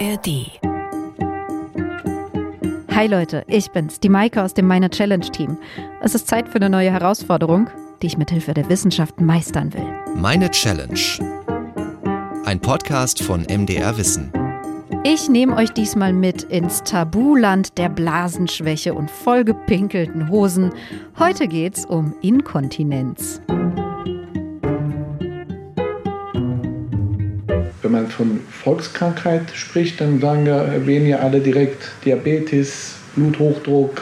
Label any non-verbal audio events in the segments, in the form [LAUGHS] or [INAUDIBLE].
ARD. Hi Leute, ich bin's, die Maike aus dem Meine Challenge Team. Es ist Zeit für eine neue Herausforderung, die ich mit Hilfe der Wissenschaft meistern will. Meine Challenge. Ein Podcast von MDR Wissen. Ich nehme euch diesmal mit ins Tabuland der Blasenschwäche und vollgepinkelten Hosen. Heute geht's um Inkontinenz. Wenn man von Volkskrankheit spricht, dann sagen wir, erwähnen ja alle direkt Diabetes, Bluthochdruck,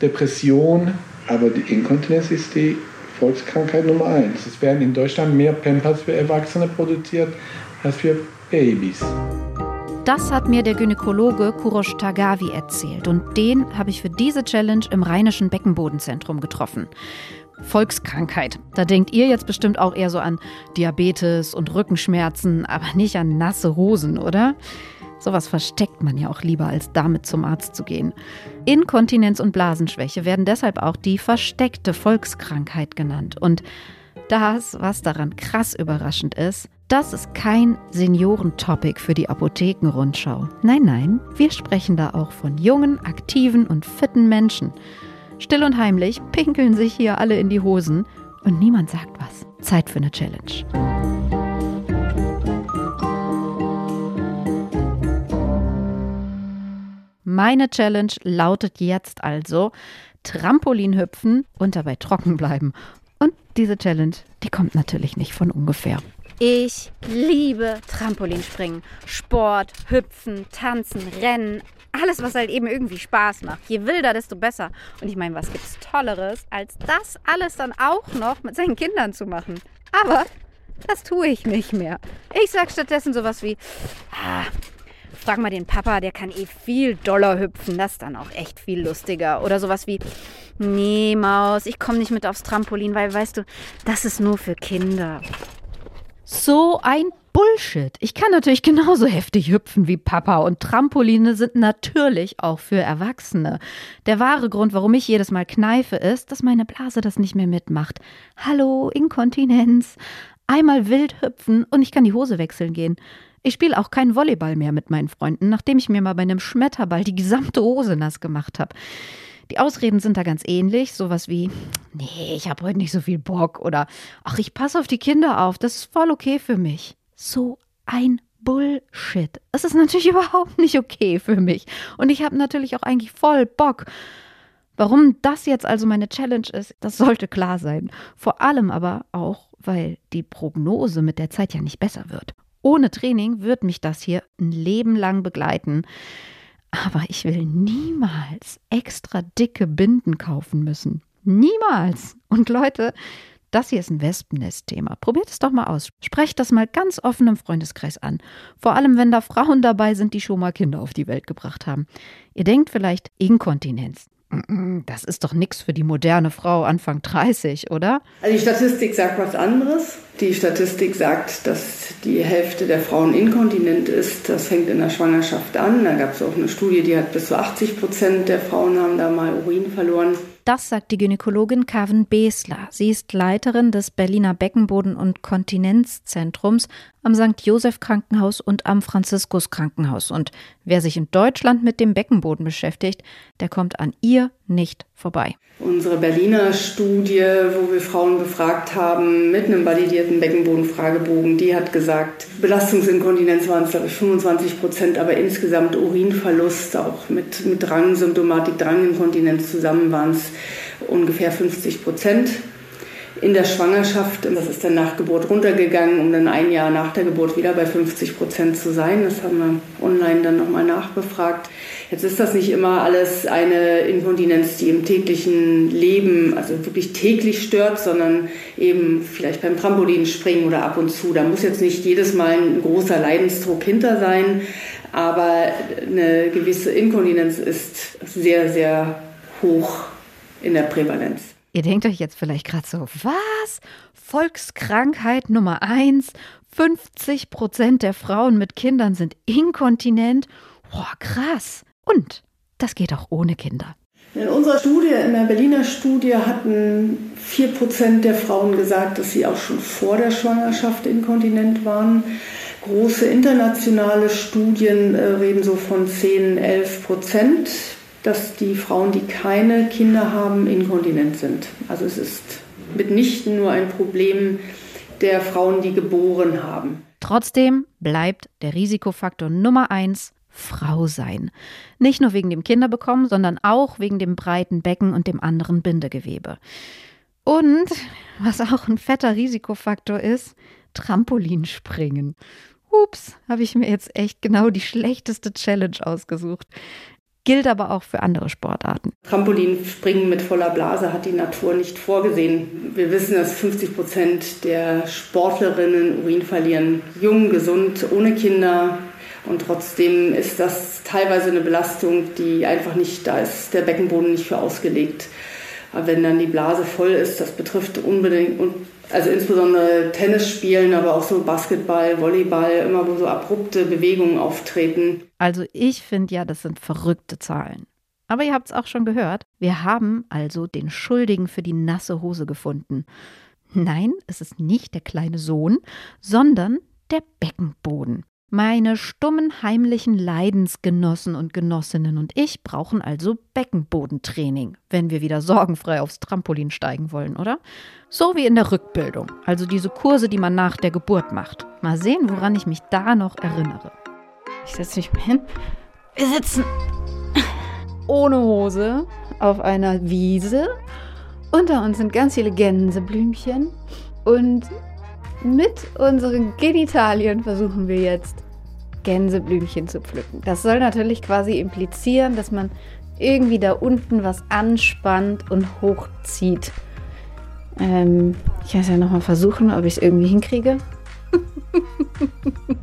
Depression. Aber die Inkontinenz ist die Volkskrankheit Nummer eins. Es werden in Deutschland mehr Pampers für Erwachsene produziert als für Babys. Das hat mir der Gynäkologe Kurosh Tagavi erzählt und den habe ich für diese Challenge im Rheinischen Beckenbodenzentrum getroffen. Volkskrankheit. Da denkt ihr jetzt bestimmt auch eher so an Diabetes und Rückenschmerzen, aber nicht an nasse Hosen, oder? Sowas versteckt man ja auch lieber, als damit zum Arzt zu gehen. Inkontinenz und Blasenschwäche werden deshalb auch die versteckte Volkskrankheit genannt. Und das, was daran krass überraschend ist, das ist kein Seniorentopic für die Apothekenrundschau. Nein, nein, wir sprechen da auch von jungen, aktiven und fitten Menschen. Still und heimlich pinkeln sich hier alle in die Hosen und niemand sagt was. Zeit für eine Challenge. Meine Challenge lautet jetzt also Trampolin hüpfen und dabei trocken bleiben. Und diese Challenge, die kommt natürlich nicht von ungefähr. Ich liebe Trampolinspringen, Sport, Hüpfen, Tanzen, Rennen, alles, was halt eben irgendwie Spaß macht. Je wilder, desto besser. Und ich meine, was gibt's Tolleres, als das alles dann auch noch mit seinen Kindern zu machen? Aber das tue ich nicht mehr. Ich sag stattdessen sowas wie, ah, frag mal den Papa, der kann eh viel doller hüpfen. Das ist dann auch echt viel lustiger. Oder sowas wie, nee, Maus, ich komme nicht mit aufs Trampolin, weil, weißt du, das ist nur für Kinder. So ein Bullshit. Ich kann natürlich genauso heftig hüpfen wie Papa und Trampoline sind natürlich auch für Erwachsene. Der wahre Grund, warum ich jedes Mal kneife, ist, dass meine Blase das nicht mehr mitmacht. Hallo, Inkontinenz. Einmal wild hüpfen und ich kann die Hose wechseln gehen. Ich spiele auch keinen Volleyball mehr mit meinen Freunden, nachdem ich mir mal bei einem Schmetterball die gesamte Hose nass gemacht habe. Die Ausreden sind da ganz ähnlich, sowas wie, nee, ich habe heute nicht so viel Bock oder ach, ich passe auf die Kinder auf, das ist voll okay für mich so ein Bullshit. Es ist natürlich [LAUGHS] überhaupt nicht okay für mich. Und ich habe natürlich auch eigentlich voll Bock. Warum das jetzt also meine Challenge ist, das sollte klar sein. Vor allem aber auch, weil die Prognose mit der Zeit ja nicht besser wird. Ohne Training wird mich das hier ein Leben lang begleiten. Aber ich will niemals extra dicke Binden kaufen müssen. Niemals. Und Leute, das hier ist ein Wespennest-Thema. Probiert es doch mal aus. Sprecht das mal ganz offen im Freundeskreis an. Vor allem, wenn da Frauen dabei sind, die schon mal Kinder auf die Welt gebracht haben. Ihr denkt vielleicht Inkontinenz. Das ist doch nichts für die moderne Frau Anfang 30, oder? Also die Statistik sagt was anderes. Die Statistik sagt, dass die Hälfte der Frauen inkontinent ist. Das fängt in der Schwangerschaft an. Da gab es auch eine Studie, die hat bis zu 80 Prozent der Frauen haben da mal Urin verloren. Das sagt die Gynäkologin Carven Besler. Sie ist Leiterin des Berliner Beckenboden- und Kontinenzzentrums am St. Joseph Krankenhaus und am Franziskus Krankenhaus. Und wer sich in Deutschland mit dem Beckenboden beschäftigt, der kommt an ihr nicht vorbei. Unsere Berliner Studie, wo wir Frauen befragt haben mit einem validierten Beckenbodenfragebogen, die hat gesagt, Belastungsinkontinenz waren es, glaube ich, 25 Prozent, aber insgesamt Urinverlust, auch mit, mit Drangsymptomatik, Dranginkontinenz zusammen waren es ungefähr 50 Prozent. In der Schwangerschaft, das ist dann nach Geburt runtergegangen, um dann ein Jahr nach der Geburt wieder bei 50 Prozent zu sein. Das haben wir online dann nochmal nachbefragt. Jetzt ist das nicht immer alles eine Inkontinenz, die im täglichen Leben, also wirklich täglich stört, sondern eben vielleicht beim Trampolinspringen oder ab und zu. Da muss jetzt nicht jedes Mal ein großer Leidensdruck hinter sein, aber eine gewisse Inkontinenz ist sehr, sehr hoch in der Prävalenz. Ihr denkt euch jetzt vielleicht gerade so, was? Volkskrankheit Nummer eins. 50 Prozent der Frauen mit Kindern sind inkontinent. Boah, krass. Und das geht auch ohne Kinder. In unserer Studie, in der Berliner Studie, hatten 4% der Frauen gesagt, dass sie auch schon vor der Schwangerschaft inkontinent waren. Große internationale Studien äh, reden so von 10, 11 Prozent, dass die Frauen, die keine Kinder haben, inkontinent sind. Also es ist mitnichten nur ein Problem der Frauen, die geboren haben. Trotzdem bleibt der Risikofaktor Nummer eins Frau sein. Nicht nur wegen dem Kinderbekommen, sondern auch wegen dem breiten Becken und dem anderen Bindegewebe. Und was auch ein fetter Risikofaktor ist, Trampolinspringen. Ups, habe ich mir jetzt echt genau die schlechteste Challenge ausgesucht. Gilt aber auch für andere Sportarten. Trampolinspringen mit voller Blase hat die Natur nicht vorgesehen. Wir wissen, dass 50 Prozent der Sportlerinnen Urin verlieren. Jung, gesund, ohne Kinder. Und trotzdem ist das teilweise eine Belastung, die einfach nicht, da ist der Beckenboden nicht für ausgelegt. Aber wenn dann die Blase voll ist, das betrifft unbedingt, also insbesondere Tennis spielen, aber auch so Basketball, Volleyball, immer wo so abrupte Bewegungen auftreten. Also ich finde ja, das sind verrückte Zahlen. Aber ihr habt es auch schon gehört, wir haben also den Schuldigen für die nasse Hose gefunden. Nein, es ist nicht der kleine Sohn, sondern der Beckenboden. Meine stummen heimlichen Leidensgenossen und Genossinnen und ich brauchen also Beckenbodentraining, wenn wir wieder sorgenfrei aufs Trampolin steigen wollen, oder? So wie in der Rückbildung, also diese Kurse, die man nach der Geburt macht. Mal sehen, woran ich mich da noch erinnere. Ich setze mich mal hin. Wir sitzen ohne Hose auf einer Wiese. Unter uns sind ganz viele Gänseblümchen und mit unseren Genitalien versuchen wir jetzt Gänseblümchen zu pflücken. Das soll natürlich quasi implizieren, dass man irgendwie da unten was anspannt und hochzieht. Ähm, ich kann es ja nochmal versuchen, ob ich es irgendwie hinkriege. [LAUGHS]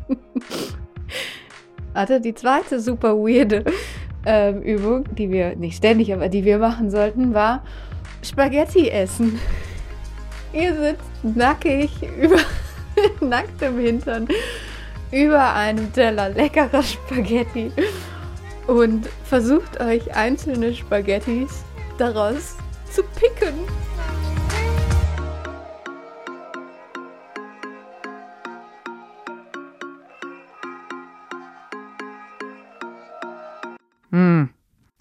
Warte, die zweite super weirde ähm, Übung, die wir nicht ständig, aber die wir machen sollten, war Spaghetti essen. [LAUGHS] Ihr sitzt nackig über [LAUGHS] nacktem Hintern über einem Teller leckerer Spaghetti und versucht euch einzelne Spaghettis daraus zu picken. Hm.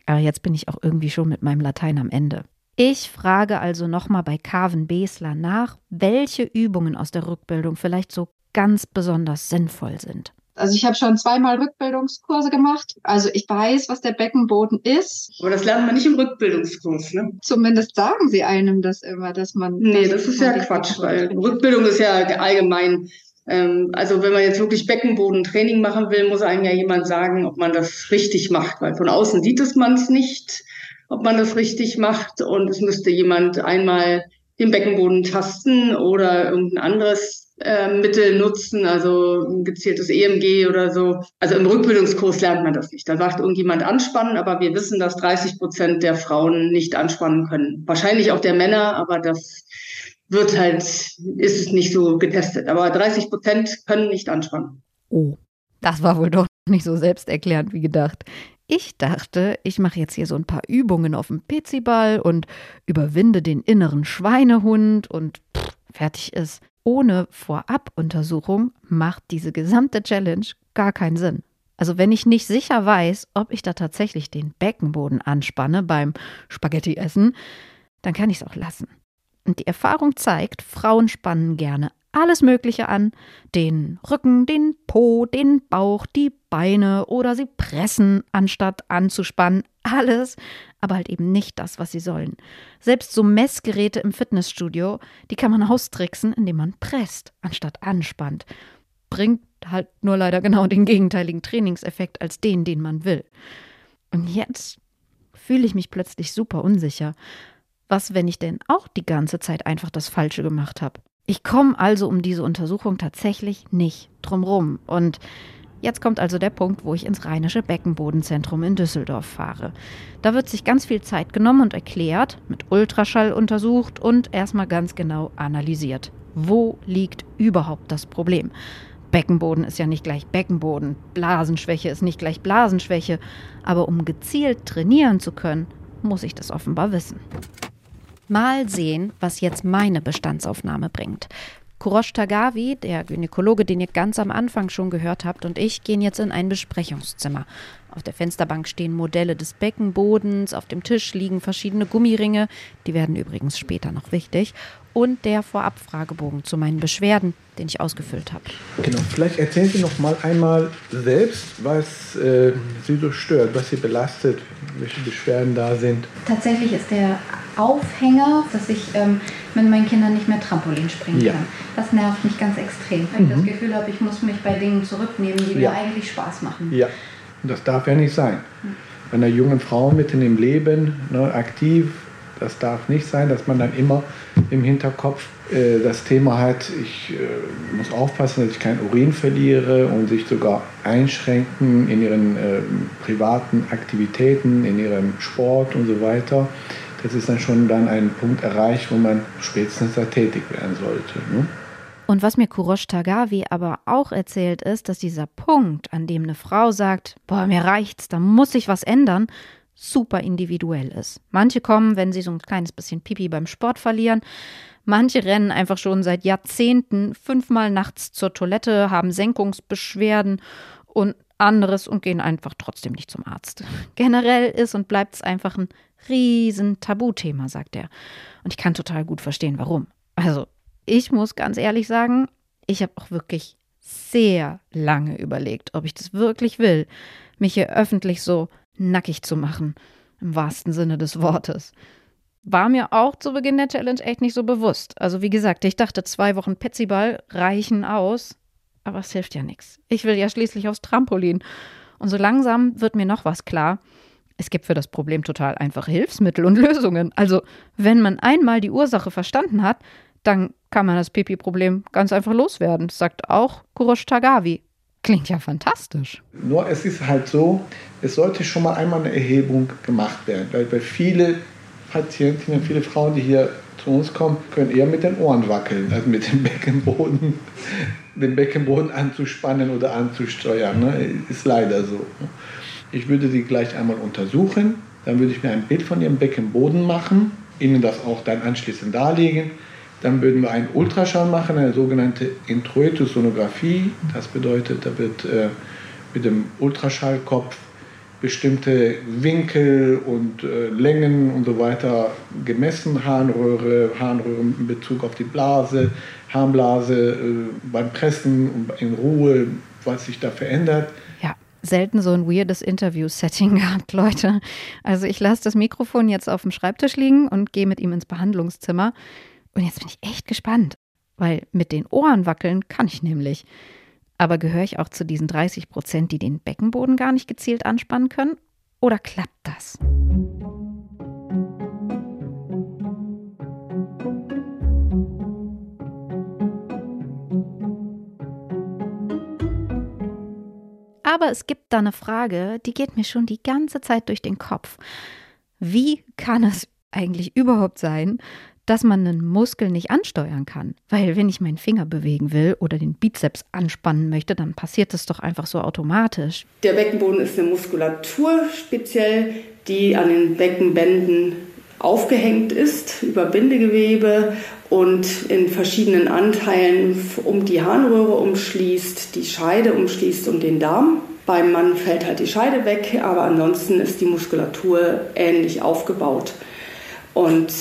Aber jetzt bin ich auch irgendwie schon mit meinem Latein am Ende. Ich frage also nochmal bei Carven Besler nach, welche Übungen aus der Rückbildung vielleicht so ganz besonders sinnvoll sind. Also ich habe schon zweimal Rückbildungskurse gemacht. Also ich weiß, was der Beckenboden ist. Aber das lernt man nicht im Rückbildungskurs, ne? Zumindest sagen sie einem das immer, dass man. Nee, das, ist ja Quatsch, weil Rückbildung ist ja allgemein. Ähm, also wenn man jetzt wirklich Beckenbodentraining machen will, muss einem ja jemand sagen, ob man das richtig macht, weil von außen sieht es man es nicht ob man das richtig macht. Und es müsste jemand einmal den Beckenboden tasten oder irgendein anderes äh, Mittel nutzen, also ein gezieltes EMG oder so. Also im Rückbildungskurs lernt man das nicht. Da sagt irgendjemand anspannen, aber wir wissen, dass 30 Prozent der Frauen nicht anspannen können. Wahrscheinlich auch der Männer, aber das wird halt, ist es nicht so getestet. Aber 30 Prozent können nicht anspannen. Oh, das war wohl doch nicht so selbsterklärend wie gedacht. Ich dachte, ich mache jetzt hier so ein paar Übungen auf dem Peziball und überwinde den inneren Schweinehund und pff, fertig ist. Ohne Vorabuntersuchung macht diese gesamte Challenge gar keinen Sinn. Also wenn ich nicht sicher weiß, ob ich da tatsächlich den Beckenboden anspanne beim Spaghetti-Essen, dann kann ich es auch lassen. Und die Erfahrung zeigt, Frauen spannen gerne alles Mögliche an. Den Rücken, den Po, den Bauch, die Beine oder sie pressen, anstatt anzuspannen. Alles, aber halt eben nicht das, was sie sollen. Selbst so Messgeräte im Fitnessstudio, die kann man austricksen, indem man presst, anstatt anspannt. Bringt halt nur leider genau den gegenteiligen Trainingseffekt als den, den man will. Und jetzt fühle ich mich plötzlich super unsicher. Was, wenn ich denn auch die ganze Zeit einfach das Falsche gemacht habe? Ich komme also um diese Untersuchung tatsächlich nicht drumrum. Und jetzt kommt also der Punkt, wo ich ins Rheinische Beckenbodenzentrum in Düsseldorf fahre. Da wird sich ganz viel Zeit genommen und erklärt, mit Ultraschall untersucht und erstmal ganz genau analysiert. Wo liegt überhaupt das Problem? Beckenboden ist ja nicht gleich Beckenboden, Blasenschwäche ist nicht gleich Blasenschwäche, aber um gezielt trainieren zu können, muss ich das offenbar wissen. Mal sehen, was jetzt meine Bestandsaufnahme bringt. Kurosh Tagavi, der Gynäkologe, den ihr ganz am Anfang schon gehört habt, und ich gehen jetzt in ein Besprechungszimmer. Auf der Fensterbank stehen Modelle des Beckenbodens, auf dem Tisch liegen verschiedene Gummiringe, die werden übrigens später noch wichtig, und der Vorabfragebogen zu meinen Beschwerden, den ich ausgefüllt habe. Genau, vielleicht erzählen Sie noch mal einmal selbst, was äh, Sie so stört, was Sie belastet, welche Beschwerden da sind. Tatsächlich ist der Aufhänger, dass ich ähm, mit meinen Kindern nicht mehr Trampolin springen Ja. kann. Das nervt mich ganz extrem. Weil ich das Gefühl habe, ich muss mich bei Dingen zurücknehmen, die Ja. mir eigentlich Spaß machen. Ja, und das darf ja nicht sein. Bei einer jungen Frau mitten im Leben, ne, aktiv, das darf nicht sein, dass man dann immer im Hinterkopf äh, das Thema hat, ich äh, muss aufpassen, dass ich kein Urin verliere und sich sogar einschränken in ihren äh, privaten Aktivitäten, in ihrem Sport und so weiter. Das ist dann schon dann ein Punkt erreicht, wo man spätestens da tätig werden sollte. Ne? Und was mir Kurosh Tagavi aber auch erzählt ist, dass dieser Punkt, an dem eine Frau sagt, boah, mir reicht's, da muss ich was ändern, super individuell ist. Manche kommen, wenn sie so ein kleines bisschen Pipi beim Sport verlieren. Manche rennen einfach schon seit Jahrzehnten fünfmal nachts zur Toilette, haben Senkungsbeschwerden und anderes und gehen einfach trotzdem nicht zum Arzt. [LAUGHS] Generell ist und bleibt es einfach ein riesen Tabuthema, sagt er. Und ich kann total gut verstehen, warum. Also, ich muss ganz ehrlich sagen, ich habe auch wirklich sehr lange überlegt, ob ich das wirklich will, mich hier öffentlich so nackig zu machen, im wahrsten Sinne des Wortes. War mir auch zu Beginn der Challenge echt nicht so bewusst. Also wie gesagt, ich dachte, zwei Wochen Petsyball reichen aus, aber es hilft ja nichts. Ich will ja schließlich aufs Trampolin. Und so langsam wird mir noch was klar. Es gibt für das Problem total einfache Hilfsmittel und Lösungen. Also, wenn man einmal die Ursache verstanden hat, dann kann man das Pipi-Problem ganz einfach loswerden, sagt auch Kurosh Tagavi. Klingt ja fantastisch. Nur es ist halt so, es sollte schon mal einmal eine Erhebung gemacht werden, weil, weil viele Patientinnen, viele Frauen, die hier zu uns kommen, können eher mit den Ohren wackeln, als mit dem Beckenboden, den Beckenboden anzuspannen oder anzusteuern. Ne? Ist leider so. Ich würde sie gleich einmal untersuchen, dann würde ich mir ein Bild von ihrem Beckenboden machen, ihnen das auch dann anschließend darlegen. Dann würden wir einen Ultraschall machen, eine sogenannte Introitus-Sonographie. Das bedeutet, da wird äh, mit dem Ultraschallkopf bestimmte Winkel und äh, Längen und so weiter gemessen, Harnröhre, Harnröhre in Bezug auf die Blase, Harnblase äh, beim Pressen und in Ruhe, was sich da verändert. Ja, selten so ein weirdes Interview-Setting [LAUGHS] gehabt, Leute. Also ich lasse das Mikrofon jetzt auf dem Schreibtisch liegen und gehe mit ihm ins Behandlungszimmer. Und jetzt bin ich echt gespannt, weil mit den Ohren wackeln kann ich nämlich. Aber gehöre ich auch zu diesen 30 Prozent, die den Beckenboden gar nicht gezielt anspannen können? Oder klappt das? Aber es gibt da eine Frage, die geht mir schon die ganze Zeit durch den Kopf. Wie kann es eigentlich überhaupt sein, dass man einen Muskel nicht ansteuern kann? Weil wenn ich meinen Finger bewegen will oder den Bizeps anspannen möchte, dann passiert das doch einfach so automatisch. Der Beckenboden ist eine Muskulatur speziell, die an den Beckenbänden aufgehängt ist über Bindegewebe und in verschiedenen Anteilen um die Harnröhre umschließt, die Scheide umschließt und den Darm. Beim Mann fällt halt die Scheide weg, aber ansonsten ist die Muskulatur ähnlich aufgebaut. Und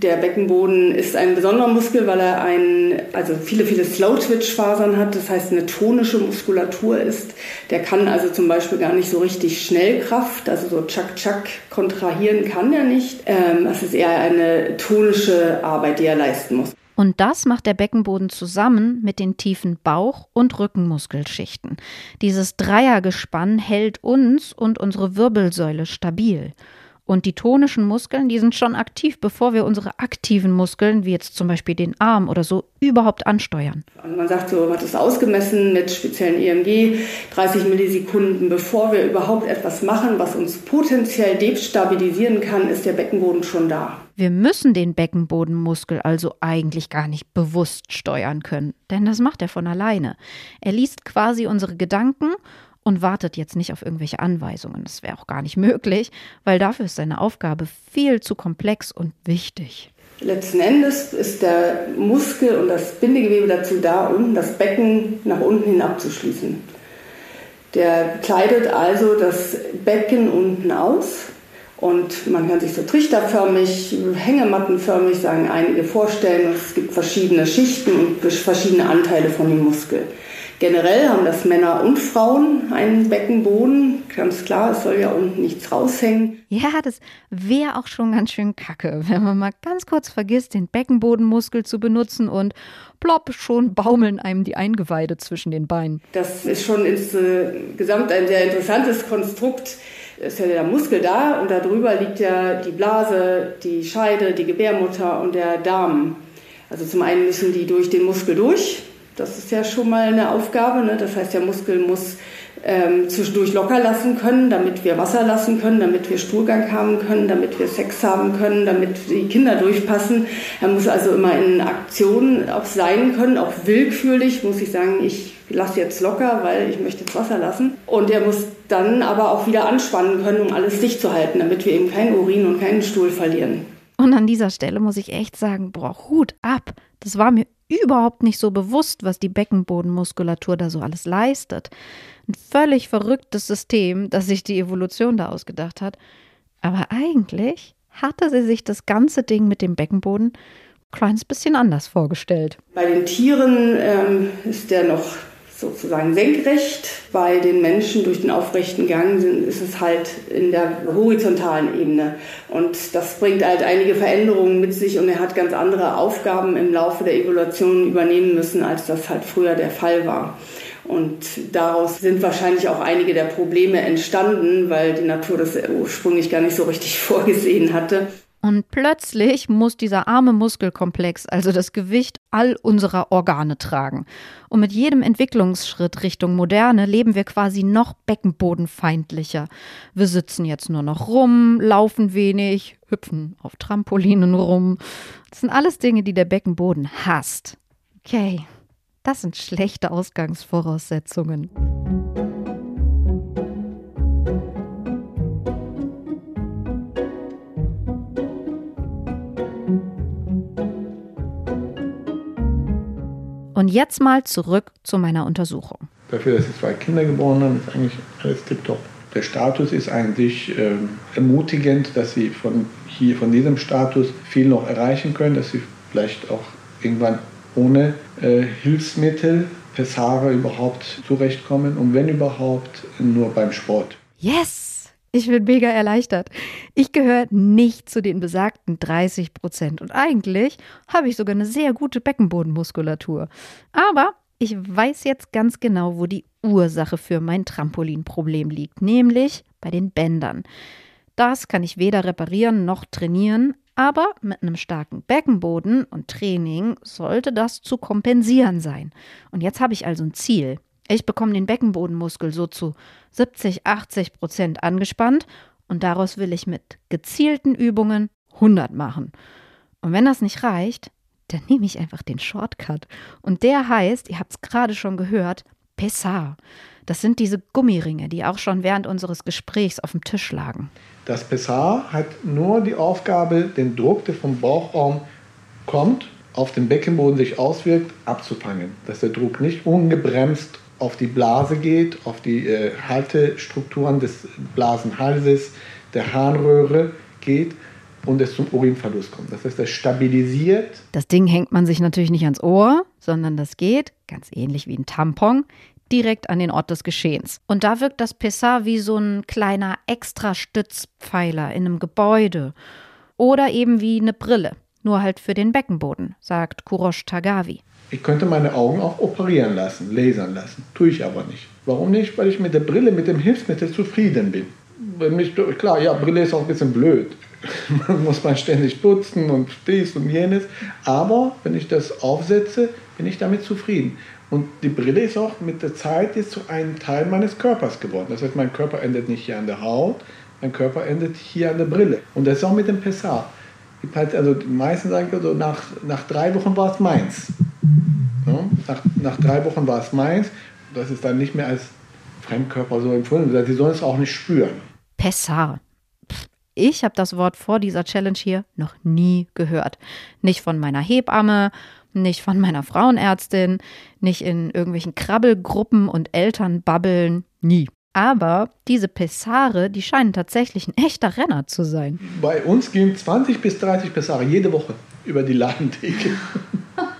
der Beckenboden ist ein besonderer Muskel, weil er ein, also viele, viele Slow-Twitch-Fasern hat, das heißt eine tonische Muskulatur ist. Der kann also zum Beispiel gar nicht so richtig Schnellkraft, also so Chuck-Chuck kontrahieren kann er nicht. Ähm, es ist eher eine tonische Arbeit, die er leisten muss. Und das macht der Beckenboden zusammen mit den tiefen Bauch- und Rückenmuskelschichten. Dieses Dreiergespann hält uns und unsere Wirbelsäule stabil. Und die tonischen Muskeln, die sind schon aktiv, bevor wir unsere aktiven Muskeln, wie jetzt zum Beispiel den Arm oder so, überhaupt ansteuern. Also man sagt so, man hat es ausgemessen mit speziellen EMG, 30 Millisekunden, bevor wir überhaupt etwas machen, was uns potenziell destabilisieren kann, ist der Beckenboden schon da. Wir müssen den Beckenbodenmuskel also eigentlich gar nicht bewusst steuern können, denn das macht er von alleine. Er liest quasi unsere Gedanken und wartet jetzt nicht auf irgendwelche Anweisungen. Das wäre auch gar nicht [LAUGHS] möglich, weil dafür ist seine Aufgabe viel zu komplex und wichtig. Letzten Endes ist der Muskel und das Bindegewebe dazu da, unten das Becken nach unten hin abzuschließen. Der kleidet also das Becken unten aus und man kann sich so trichterförmig, hängemattenförmig, sagen einige vorstellen. Es gibt verschiedene Schichten und verschiedene Anteile von dem Muskel. Generell haben das Männer und Frauen einen Beckenboden. Ganz klar, es soll ja unten nichts raushängen. Ja, das wäre auch schon ganz schön kacke, wenn man mal ganz kurz vergisst, den Beckenbodenmuskel zu benutzen und plopp, schon baumeln einem die Eingeweide zwischen den Beinen. Das ist schon insgesamt ein sehr interessantes Konstrukt. Es ist ja der Muskel da und darüber liegt ja die Blase, die Scheide, die Gebärmutter und der Darm. Also zum einen müssen die durch den Muskel durch das ist ja schon mal eine Aufgabe. Ne? Das heißt, der Muskel muss ähm, zwischendurch locker lassen können, damit wir Wasser lassen können, damit wir Stuhlgang haben können, damit wir Sex haben können, damit die Kinder durchpassen. Er muss also immer in Aktion auch sein können, auch willkürlich muss ich sagen, ich lasse jetzt locker, weil ich möchte jetzt Wasser lassen. Und er muss dann aber auch wieder anspannen können, um alles dicht zu halten, damit wir eben keinen Urin und keinen Stuhl verlieren. Und an dieser Stelle muss ich echt sagen, boah, Hut ab. Das war mir überhaupt nicht so bewusst, was die Beckenbodenmuskulatur da so alles leistet. Ein völlig verrücktes System, das sich die Evolution da ausgedacht hat. Aber eigentlich hatte sie sich das ganze Ding mit dem Beckenboden ein kleines bisschen anders vorgestellt. Bei den Tieren ähm, ist der noch sozusagen senkrecht. Bei den Menschen durch den aufrechten Gang sind, ist es halt in der horizontalen Ebene. Und das bringt halt einige Veränderungen mit sich und er hat ganz andere Aufgaben im Laufe der Evolution übernehmen müssen, als das halt früher der Fall war. Und daraus sind wahrscheinlich auch einige der Probleme entstanden, weil die Natur das ursprünglich gar nicht so richtig [LAUGHS] vorgesehen hatte. Und plötzlich muss dieser arme Muskelkomplex also das Gewicht all unserer Organe tragen. Und mit jedem Entwicklungsschritt Richtung Moderne leben wir quasi noch beckenbodenfeindlicher. Wir sitzen jetzt nur noch rum, laufen wenig, hüpfen auf Trampolinen rum. Das sind alles Dinge, die der Beckenboden hasst. Okay, das sind schlechte Ausgangsvoraussetzungen. Und jetzt mal zurück zu meiner Untersuchung. Dafür, dass sie zwei Kinder geboren haben, ist eigentlich alles tipptopp. Der Status ist eigentlich äh, ermutigend, dass sie von, hier, von diesem Status viel noch erreichen können, dass sie vielleicht auch irgendwann ohne äh, Hilfsmittel, Pessare überhaupt zurechtkommen und wenn überhaupt nur beim Sport. Yes! Ich bin mega erleichtert. Ich gehöre nicht zu den besagten 30 Prozent. Und eigentlich habe ich sogar eine sehr gute Beckenbodenmuskulatur. Aber ich weiß jetzt ganz genau, wo die Ursache für mein Trampolinproblem liegt, nämlich bei den Bändern. Das kann ich weder reparieren noch trainieren, aber mit einem starken Beckenboden und Training sollte das zu kompensieren sein. Und jetzt habe ich also ein Ziel. Ich bekomme den Beckenbodenmuskel so zu 70, 80 Prozent angespannt und daraus will ich mit gezielten Übungen 100 machen. Und wenn das nicht reicht, dann nehme ich einfach den Shortcut. Und der heißt, ihr habt es gerade schon gehört, Pessar. Das sind diese Gummiringe, die auch schon während unseres Gesprächs auf dem Tisch lagen. Das Pessar hat nur die Aufgabe, den Druck, der vom Bauchraum kommt, auf den Beckenboden sich auswirkt, abzufangen. Dass der Druck nicht ungebremst auf die Blase geht, auf die äh, Haltestrukturen des Blasenhalses, der Harnröhre geht und es zum Urinverlust kommt. Das heißt, das stabilisiert. Das Ding hängt man sich natürlich nicht ans Ohr, sondern das geht, ganz ähnlich wie ein Tampon, direkt an den Ort des Geschehens. Und da wirkt das Pessar wie so ein kleiner Extra-Stützpfeiler in einem Gebäude oder eben wie eine Brille, nur halt für den Beckenboden, sagt Kurosh Tagavi. Ich könnte meine Augen auch operieren lassen, lasern lassen. Tue ich aber nicht. Warum nicht? Weil ich mit der Brille, mit dem Hilfsmittel zufrieden bin. Mich, klar, ja, Brille ist auch ein bisschen blöd. [LAUGHS] man muss man ständig putzen und dies und jenes. Aber wenn ich das aufsetze, bin ich damit zufrieden. Und die Brille ist auch mit der Zeit jetzt zu einem Teil meines Körpers geworden. Das heißt, mein Körper endet nicht hier an der Haut, mein Körper endet hier an der Brille. Und das ist auch mit dem Pessar. Also die meisten sagen, also nach, nach drei Wochen war es meins. Ja, nach, nach drei Wochen war es meins. Das ist dann nicht mehr als Fremdkörper so empfunden. Die sollen es auch nicht spüren. Pessar. Ich habe das Wort vor dieser Challenge hier noch nie gehört. Nicht von meiner Hebamme, nicht von meiner Frauenärztin, nicht in irgendwelchen Krabbelgruppen und Elternbabbeln, nie. Aber diese Pessare, die scheinen tatsächlich ein echter Renner zu sein. Bei uns gehen 20 bis 30 Pessare jede Woche über die Ladentheke.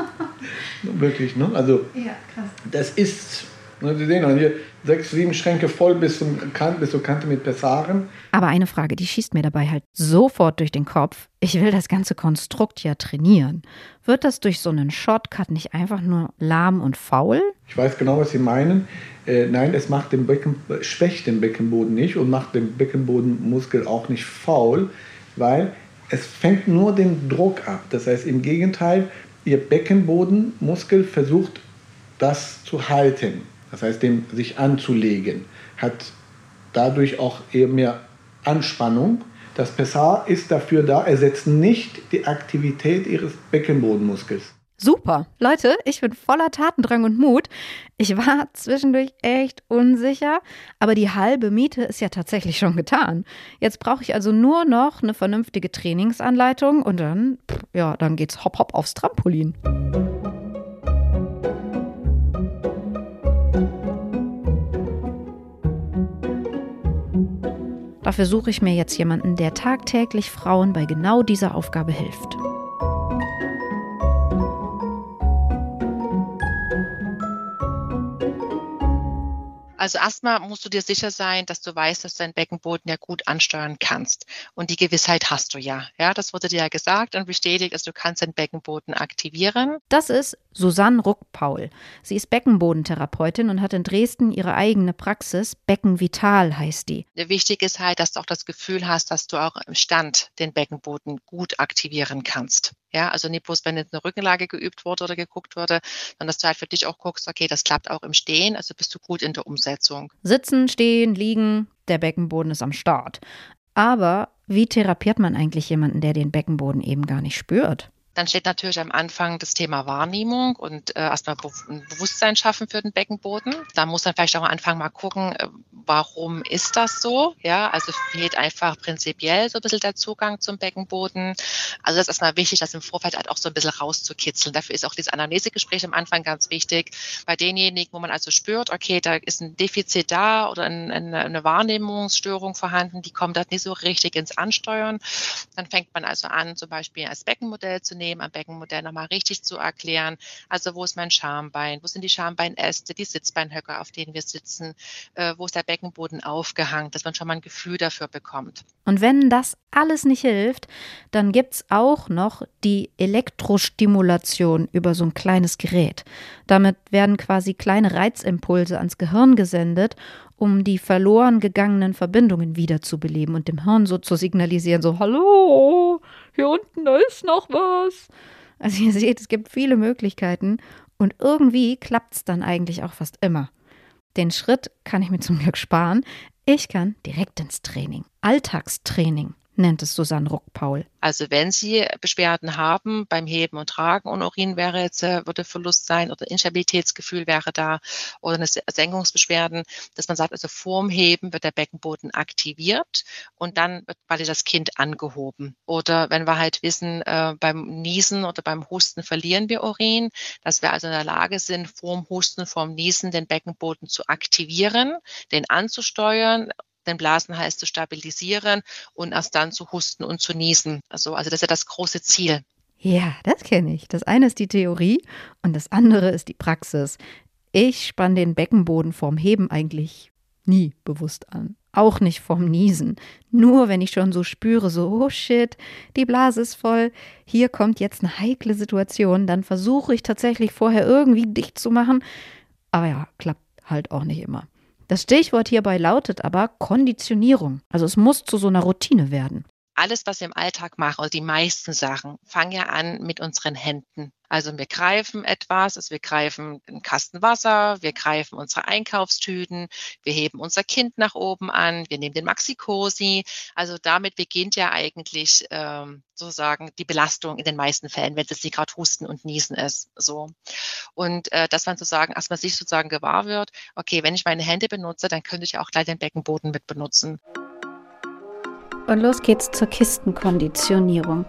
[LAUGHS] Wirklich, ne? Also, ja, krass. das ist Ne, Sie sehen hier sechs, sieben Schränke voll bis, zum Kant, bis zur Kante mit Pessaren. Aber eine Frage, die schießt mir dabei halt sofort durch den Kopf. Ich will das ganze Konstrukt ja trainieren. Wird das durch so einen Shortcut nicht einfach nur lahm und faul? Ich weiß genau, was Sie meinen. Äh, nein, es macht den Becken, schwächt den Beckenboden nicht und macht den Beckenbodenmuskel auch nicht faul, weil es fängt nur den Druck ab. Das heißt, im Gegenteil, Ihr Beckenbodenmuskel versucht, das zu halten das heißt dem sich anzulegen, hat dadurch auch eher mehr Anspannung. Das Pessar ist dafür da, ersetzt nicht die Aktivität ihres Beckenbodenmuskels. Super. Leute, ich bin voller Tatendrang und Mut. Ich war zwischendurch echt unsicher, aber die halbe Miete ist ja tatsächlich schon getan. Jetzt brauche ich also nur noch eine vernünftige Trainingsanleitung und dann, ja, dann geht's hopp hopp aufs Trampolin. Dafür suche ich mir jetzt jemanden, der tagtäglich Frauen bei genau dieser Aufgabe hilft. Also erstmal musst du dir sicher sein, dass du weißt, dass du deinen Beckenboden ja gut ansteuern kannst. Und die Gewissheit hast du ja. Ja, das wurde dir ja gesagt und bestätigt, dass du kannst den Beckenboden aktivieren. Das ist Susanne Ruck-Paul. Sie ist Beckenbodentherapeutin und hat in Dresden ihre eigene Praxis. Beckenvital heißt die. Wichtig ist halt, dass du auch das Gefühl hast, dass du auch im Stand den Beckenboden gut aktivieren kannst. Ja, also nicht bloß, wenn jetzt eine Rückenlage geübt wurde oder geguckt wurde, sondern dass du halt für dich auch guckst, okay, das klappt auch im Stehen, also bist du gut in der Umsetzung. Sitzen, stehen, liegen, der Beckenboden ist am Start. Aber wie therapiert man eigentlich jemanden, der den Beckenboden eben gar nicht spürt? Dann steht natürlich am Anfang das Thema Wahrnehmung und äh, erstmal ein Bewusstsein schaffen für den Beckenboden. Da muss man vielleicht auch am Anfang mal gucken, äh, warum ist das so? Ja, also fehlt einfach prinzipiell so ein bisschen der Zugang zum Beckenboden. Also das ist erstmal wichtig, das im Vorfeld halt auch so ein bisschen rauszukitzeln. Dafür ist auch dieses Anamnesegespräch am Anfang ganz wichtig. Bei denjenigen, wo man also spürt, okay, da ist ein Defizit da oder ein, eine, eine Wahrnehmungsstörung vorhanden, die kommt da nicht so richtig ins Ansteuern. Dann fängt man also an, zum Beispiel als Beckenmodell zu nehmen nehmen, am Beckenmodell nochmal richtig zu erklären. Also wo ist mein Schambein, wo sind die Schambeinäste, die Sitzbeinhöcker, auf denen wir sitzen, äh, wo ist der Beckenboden aufgehangen, dass man schon mal ein Gefühl dafür bekommt. Und wenn das alles nicht hilft, dann gibt es auch noch die Elektrostimulation über so ein kleines Gerät. Damit werden quasi kleine Reizimpulse ans Gehirn gesendet um die verloren gegangenen Verbindungen wiederzubeleben und dem Hirn so zu signalisieren, so, hallo, hier unten, da ist noch was. Also ihr seht, es gibt viele Möglichkeiten und irgendwie klappt es dann eigentlich auch fast immer. Den Schritt kann ich mir zum Glück sparen. Ich kann direkt ins Training. Alltagstraining nennt es Susanne Ruck-Paul. Also wenn Sie Beschwerden haben beim Heben und Tragen und Urin wäre jetzt, äh, würde Verlust sein oder Instabilitätsgefühl wäre da oder eine Senkungsbeschwerden, dass man sagt, also vorm Heben wird der Beckenboden aktiviert und dann wird quasi das Kind angehoben. Oder wenn wir halt wissen, äh, beim Niesen oder beim Husten verlieren wir Urin, dass wir also in der Lage sind, vorm Husten, vorm Niesen den Beckenboden zu aktivieren, den anzusteuern den Blasenhals zu stabilisieren und erst dann zu husten und zu niesen. Also, also das ist ja das große Ziel. Ja, das kenne ich. Das eine ist die Theorie und das andere ist die Praxis. Ich spanne den Beckenboden vorm Heben eigentlich nie bewusst an. Auch nicht vorm Niesen. Nur wenn ich schon so spüre, so, oh shit, die Blase ist voll, hier kommt jetzt eine heikle Situation, dann versuche ich tatsächlich vorher irgendwie dicht zu machen. Aber ja, klappt halt auch nicht immer. Das Stichwort hierbei lautet aber Konditionierung. Also es muss zu so einer Routine werden. Alles, was wir im Alltag machen, oder die meisten Sachen, fangen ja an mit unseren Händen. Also wir greifen etwas, also wir greifen einen Kasten Wasser, wir greifen unsere Einkaufstüten, wir heben unser Kind nach oben an, wir nehmen den Maxi-Cosi. Also damit beginnt ja eigentlich ähm, sozusagen die Belastung in den meisten Fällen, wenn es nicht gerade Husten und Niesen ist. So. Und äh, dass man sozusagen erstmal sich sozusagen gewahr wird, okay, wenn ich meine Hände benutze, dann könnte ich auch gleich den Beckenboden mit benutzen. Und los geht's zur Kistenkonditionierung.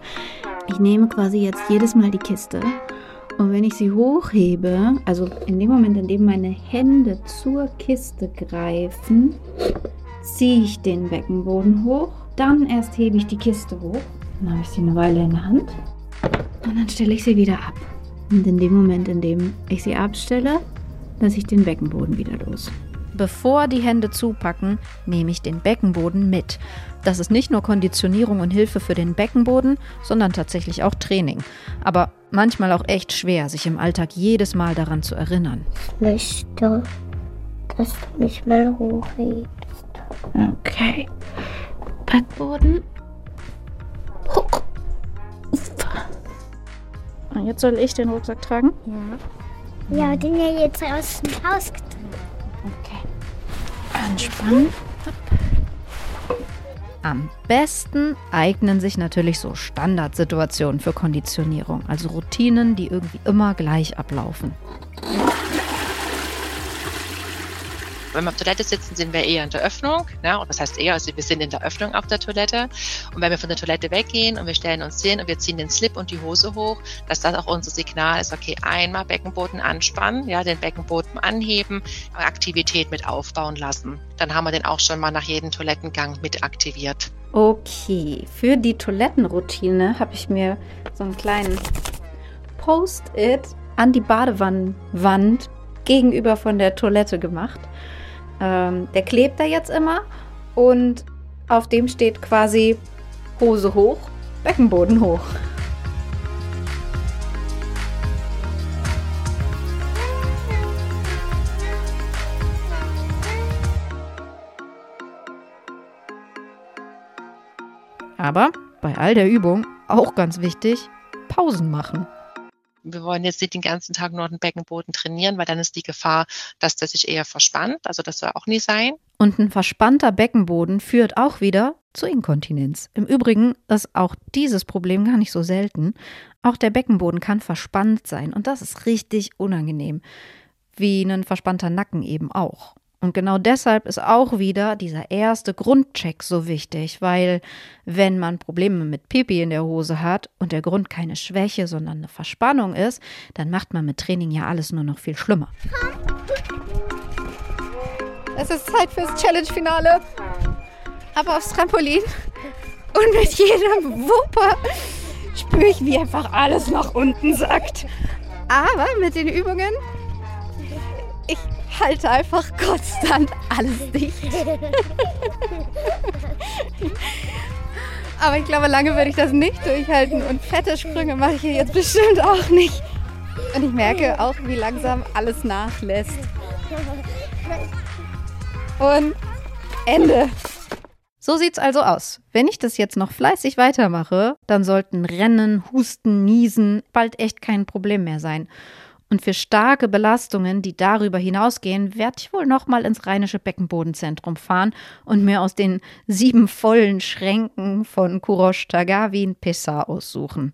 Ich nehme quasi jetzt jedes Mal die Kiste und wenn ich sie hochhebe, also in dem Moment, in dem meine Hände zur Kiste greifen, ziehe ich den Beckenboden hoch. Dann erst hebe ich die Kiste hoch. Dann habe ich sie eine Weile in der Hand. Und dann stelle ich sie wieder ab. Und in dem Moment, in dem ich sie abstelle, lasse ich den Beckenboden wieder los. Bevor die Hände zupacken, nehme ich den Beckenboden mit. Das ist nicht nur Konditionierung und Hilfe für den Beckenboden, sondern tatsächlich auch Training. Aber manchmal auch echt schwer, sich im Alltag jedes Mal daran zu erinnern. Ich möchte, dass du mich mal hochhebst. Okay. Beckenboden. Hoch. Und jetzt soll ich den Rucksack tragen? Ja. Ja, den ja jetzt aus dem Haus getragen. Okay. Anspannen. Am besten eignen sich natürlich so Standardsituationen für Konditionierung, also Routinen, die irgendwie immer gleich ablaufen. Wenn wir auf Toilette sitzen, sind wir eher in der Öffnung. Ne? Und das heißt eher, also wir sind in der Öffnung auf der Toilette. Und wenn wir von der Toilette weggehen und wir stellen uns hin und wir ziehen den Slip und die Hose hoch, dass das auch unser Signal ist, okay, einmal Beckenboden anspannen, ja, den Beckenboden anheben, Aktivität mit aufbauen lassen. Dann haben wir den auch schon mal nach jedem Toilettengang mit aktiviert. Okay, für die Toilettenroutine habe ich mir so einen kleinen Post-it an die Badewannenwand gegenüber von der Toilette gemacht. Ähm, der klebt da jetzt immer und auf dem steht quasi Hose hoch, Beckenboden hoch. Aber bei all der Übung auch ganz wichtig, Pausen machen wir wollen jetzt nicht den ganzen Tag nur den Beckenboden trainieren, weil dann ist die Gefahr, dass der sich eher verspannt. Also das soll auch nie sein. Und ein verspannter Beckenboden führt auch wieder zur Inkontinenz. Im Übrigen ist auch dieses Problem gar nicht so selten. Auch der Beckenboden kann verspannt sein und das ist richtig unangenehm. Wie ein verspannter Nacken eben auch. Und genau deshalb ist auch wieder dieser erste Grundcheck so wichtig, weil wenn man Probleme mit Pipi in der Hose hat und der Grund keine Schwäche, sondern eine Verspannung ist, dann macht man mit Training ja alles nur noch viel schlimmer. Es ist Zeit fürs Challenge-Finale. Aber aufs Trampolin und mit jedem Wupper spüre ich, wie einfach alles nach unten sackt. Aber mit den Übungen, ich halte einfach konstant alles dicht. Aber ich glaube, lange werde ich das nicht durchhalten und fette Sprünge mache ich hier jetzt bestimmt auch nicht. Und ich merke auch, wie langsam alles nachlässt. Und Ende. So sieht's also aus. Wenn ich das jetzt noch fleißig weitermache, dann sollten Rennen, Husten, Niesen bald echt kein Problem mehr sein. Und für starke Belastungen, die darüber hinausgehen, werde ich wohl nochmal ins Rheinische Beckenbodenzentrum fahren und mir aus den sieben vollen Schränken von Kurosh Tagawin Pessa aussuchen.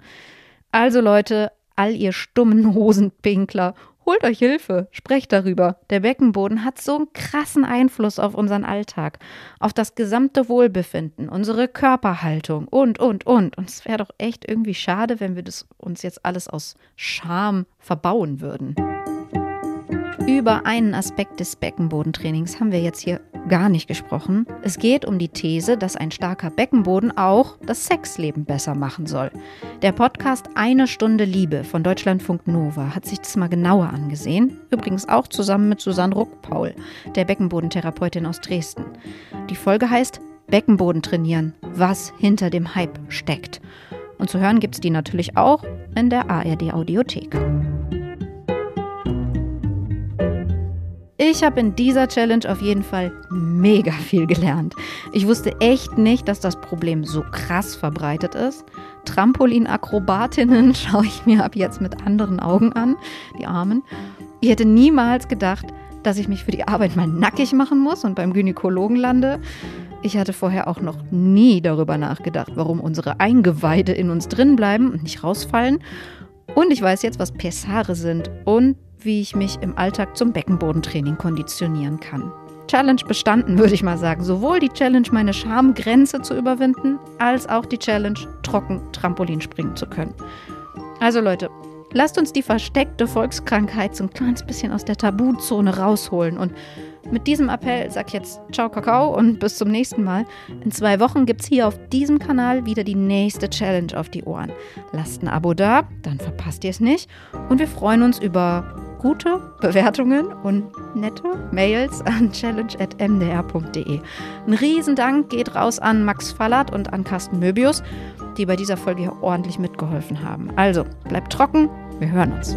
Also Leute, all ihr stummen [LAUGHS] Hosenpinkler Holt euch Hilfe, sprecht darüber. Der Beckenboden hat so einen krassen Einfluss auf unseren Alltag, auf das gesamte Wohlbefinden, unsere Körperhaltung und, und, und. Und es wäre doch echt irgendwie schade, wenn wir das uns jetzt alles aus Scham verbauen würden. Über einen Aspekt des Beckenbodentrainings haben wir jetzt hier gar nicht gesprochen. Es geht um die These, dass ein starker Beckenboden auch das Sexleben besser machen soll. Der Podcast Eine Stunde Liebe von Deutschlandfunk Nova hat sich das mal genauer angesehen. Übrigens auch zusammen mit Susanne Ruckpaul, der Beckenbodentherapeutin aus Dresden. Die Folge heißt Beckenboden trainieren, was hinter dem Hype steckt. Und zu hören gibt es die natürlich auch in der ARD Audiothek. Ich habe in dieser Challenge auf jeden Fall mega viel gelernt. Ich wusste echt nicht, dass das Problem so krass verbreitet ist. Trampolinakrobatinnen [LAUGHS] schaue ich mir ab jetzt mit anderen Augen an, die Armen. Ich hätte niemals gedacht, dass ich mich für die Arbeit mal nackig machen muss und beim Gynäkologen lande. Ich hatte vorher auch noch nie darüber nachgedacht, warum unsere Eingeweide in uns drin bleiben und nicht rausfallen. Und ich weiß jetzt, was Pessare sind und wie ich mich im Alltag zum Beckenbodentraining konditionieren kann. Challenge bestanden, [LAUGHS] würde ich mal sagen. Sowohl die Challenge, meine Schamgrenze zu überwinden, als auch die Challenge, trocken Trampolin springen zu können. Also Leute, lasst uns die versteckte Volkskrankheit so ein kleines bisschen aus der Tabuzone rausholen. Und mit diesem Appell sag ich jetzt Ciao Kakao und bis zum nächsten Mal. In zwei Wochen gibt es hier auf diesem Kanal wieder die nächste Challenge auf die Ohren. Lasst ein Abo da, dann verpasst ihr es nicht. Und wir freuen uns über gute Bewertungen und nette Mails an challenge.mdr.de. Ein Riesendank geht raus an Max Fallert und an Carsten Möbius, die bei dieser Folge hier ordentlich mitgeholfen haben. Also, bleibt trocken, wir hören uns.